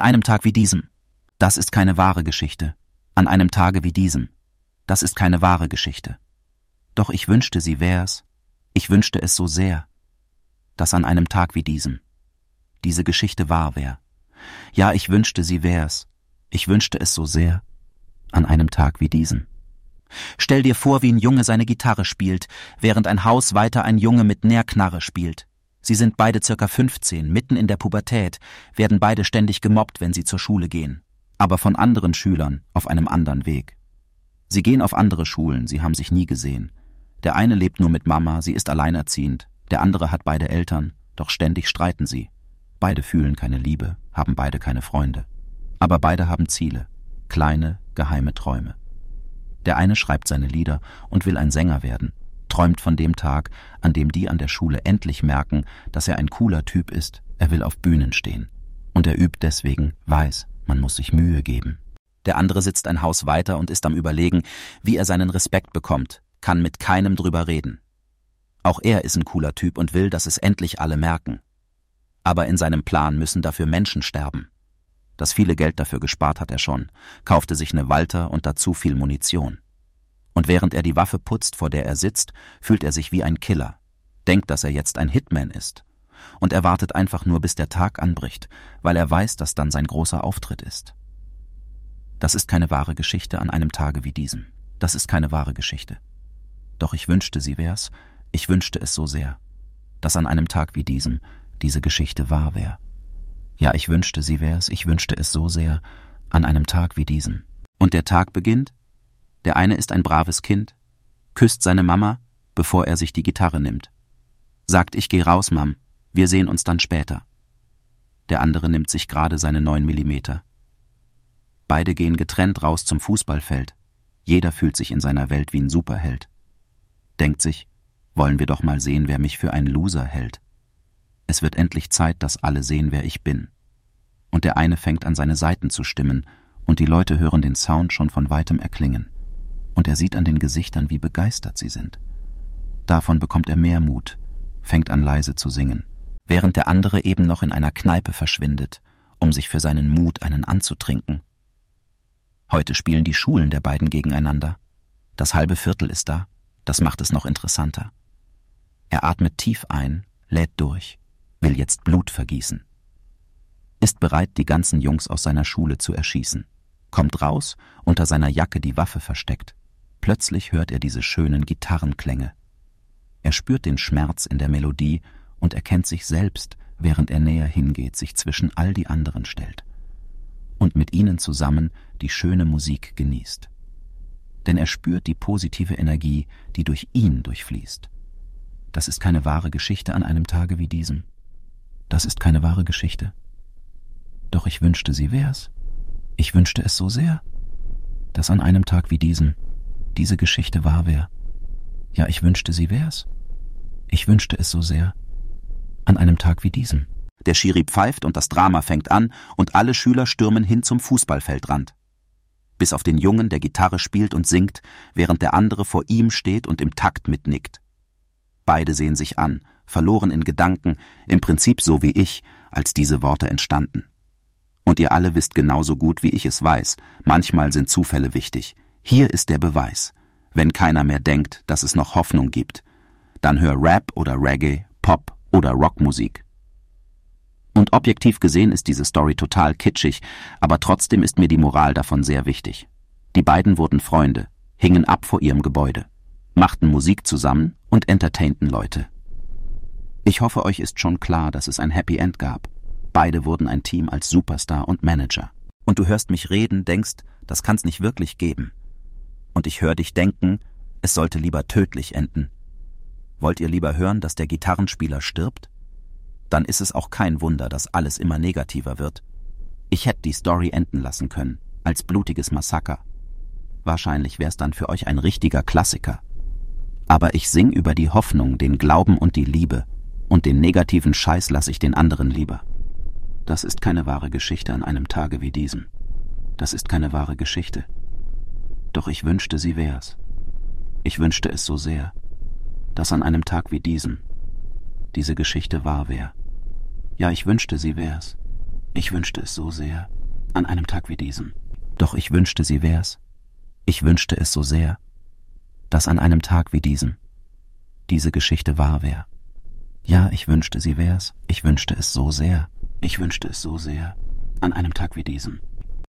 An einem Tag wie diesem. Das ist keine wahre Geschichte. An einem Tage wie diesem. Das ist keine wahre Geschichte. Doch ich wünschte, sie wär's. Ich wünschte es so sehr, dass an einem Tag wie diesem diese Geschichte wahr wär. Ja, ich wünschte, sie wär's. Ich wünschte es so sehr an einem Tag wie diesem. Stell dir vor, wie ein Junge seine Gitarre spielt, während ein Haus weiter ein Junge mit Nährknarre spielt. Sie sind beide circa 15, mitten in der Pubertät, werden beide ständig gemobbt, wenn sie zur Schule gehen. Aber von anderen Schülern auf einem anderen Weg. Sie gehen auf andere Schulen, sie haben sich nie gesehen. Der eine lebt nur mit Mama, sie ist alleinerziehend, der andere hat beide Eltern, doch ständig streiten sie. Beide fühlen keine Liebe, haben beide keine Freunde. Aber beide haben Ziele, kleine, geheime Träume. Der eine schreibt seine Lieder und will ein Sänger werden, träumt von dem Tag, an dem die an der Schule endlich merken, dass er ein cooler Typ ist, er will auf Bühnen stehen. Und er übt deswegen, weiß, man muss sich Mühe geben. Der andere sitzt ein Haus weiter und ist am Überlegen, wie er seinen Respekt bekommt, kann mit keinem drüber reden. Auch er ist ein cooler Typ und will, dass es endlich alle merken. Aber in seinem Plan müssen dafür Menschen sterben. Das viele Geld dafür gespart hat er schon, kaufte sich eine Walter und dazu viel Munition. Und während er die Waffe putzt, vor der er sitzt, fühlt er sich wie ein Killer, denkt, dass er jetzt ein Hitman ist. Und er wartet einfach nur, bis der Tag anbricht, weil er weiß, dass dann sein großer Auftritt ist. Das ist keine wahre Geschichte an einem Tage wie diesem. Das ist keine wahre Geschichte. Doch ich wünschte, sie wär's, ich wünschte es so sehr, dass an einem Tag wie diesem diese Geschichte wahr wär. Ja, ich wünschte, sie wär's, ich wünschte es so sehr, an einem Tag wie diesem. Und der Tag beginnt? Der eine ist ein braves Kind, küsst seine Mama, bevor er sich die Gitarre nimmt. Sagt, ich geh raus, Mam, wir sehen uns dann später. Der andere nimmt sich gerade seine neun Millimeter. Beide gehen getrennt raus zum Fußballfeld. Jeder fühlt sich in seiner Welt wie ein Superheld. Denkt sich, wollen wir doch mal sehen, wer mich für einen Loser hält. Es wird endlich Zeit, dass alle sehen, wer ich bin. Und der eine fängt an, seine Saiten zu stimmen, und die Leute hören den Sound schon von weitem erklingen. Und er sieht an den Gesichtern, wie begeistert sie sind. Davon bekommt er mehr Mut, fängt an leise zu singen, während der andere eben noch in einer Kneipe verschwindet, um sich für seinen Mut einen anzutrinken. Heute spielen die Schulen der beiden gegeneinander. Das halbe Viertel ist da, das macht es noch interessanter. Er atmet tief ein, lädt durch will jetzt Blut vergießen. Ist bereit, die ganzen Jungs aus seiner Schule zu erschießen. Kommt raus, unter seiner Jacke die Waffe versteckt. Plötzlich hört er diese schönen Gitarrenklänge. Er spürt den Schmerz in der Melodie und erkennt sich selbst, während er näher hingeht, sich zwischen all die anderen stellt. Und mit ihnen zusammen die schöne Musik genießt. Denn er spürt die positive Energie, die durch ihn durchfließt. Das ist keine wahre Geschichte an einem Tage wie diesem. Das ist keine wahre Geschichte. Doch ich wünschte, sie wär's. Ich wünschte es so sehr, dass an einem Tag wie diesem diese Geschichte wahr wär. Ja, ich wünschte, sie wär's. Ich wünschte es so sehr. An einem Tag wie diesem. Der Schiri pfeift und das Drama fängt an und alle Schüler stürmen hin zum Fußballfeldrand. Bis auf den Jungen, der Gitarre spielt und singt, während der andere vor ihm steht und im Takt mitnickt. Beide sehen sich an, verloren in Gedanken, im Prinzip so wie ich, als diese Worte entstanden. Und ihr alle wisst genauso gut, wie ich es weiß, manchmal sind Zufälle wichtig. Hier ist der Beweis. Wenn keiner mehr denkt, dass es noch Hoffnung gibt, dann hör Rap oder Reggae, Pop oder Rockmusik. Und objektiv gesehen ist diese Story total kitschig, aber trotzdem ist mir die Moral davon sehr wichtig. Die beiden wurden Freunde, hingen ab vor ihrem Gebäude, machten Musik zusammen und entertainten Leute. Ich hoffe, euch ist schon klar, dass es ein Happy End gab. Beide wurden ein Team als Superstar und Manager. Und du hörst mich reden, denkst, das kann's nicht wirklich geben. Und ich hör dich denken, es sollte lieber tödlich enden. Wollt ihr lieber hören, dass der Gitarrenspieler stirbt? Dann ist es auch kein Wunder, dass alles immer negativer wird. Ich hätte die Story enden lassen können, als blutiges Massaker. Wahrscheinlich wär's dann für euch ein richtiger Klassiker. Aber ich sing über die Hoffnung, den Glauben und die Liebe, und den negativen Scheiß lasse ich den anderen lieber. Das ist keine wahre Geschichte an einem Tage wie diesem. Das ist keine wahre Geschichte. Doch ich wünschte, sie wär's. Ich wünschte es so sehr, dass an einem Tag wie diesem diese Geschichte wahr wär. Ja, ich wünschte, sie wär's. Ich wünschte es so sehr, an einem Tag wie diesem. Doch ich wünschte, sie wär's. Ich wünschte es so sehr, dass an einem Tag wie diesem diese Geschichte wahr wär. Ja, ich wünschte, sie wär's. Ich wünschte es so sehr. Ich wünschte es so sehr, an einem Tag wie diesem.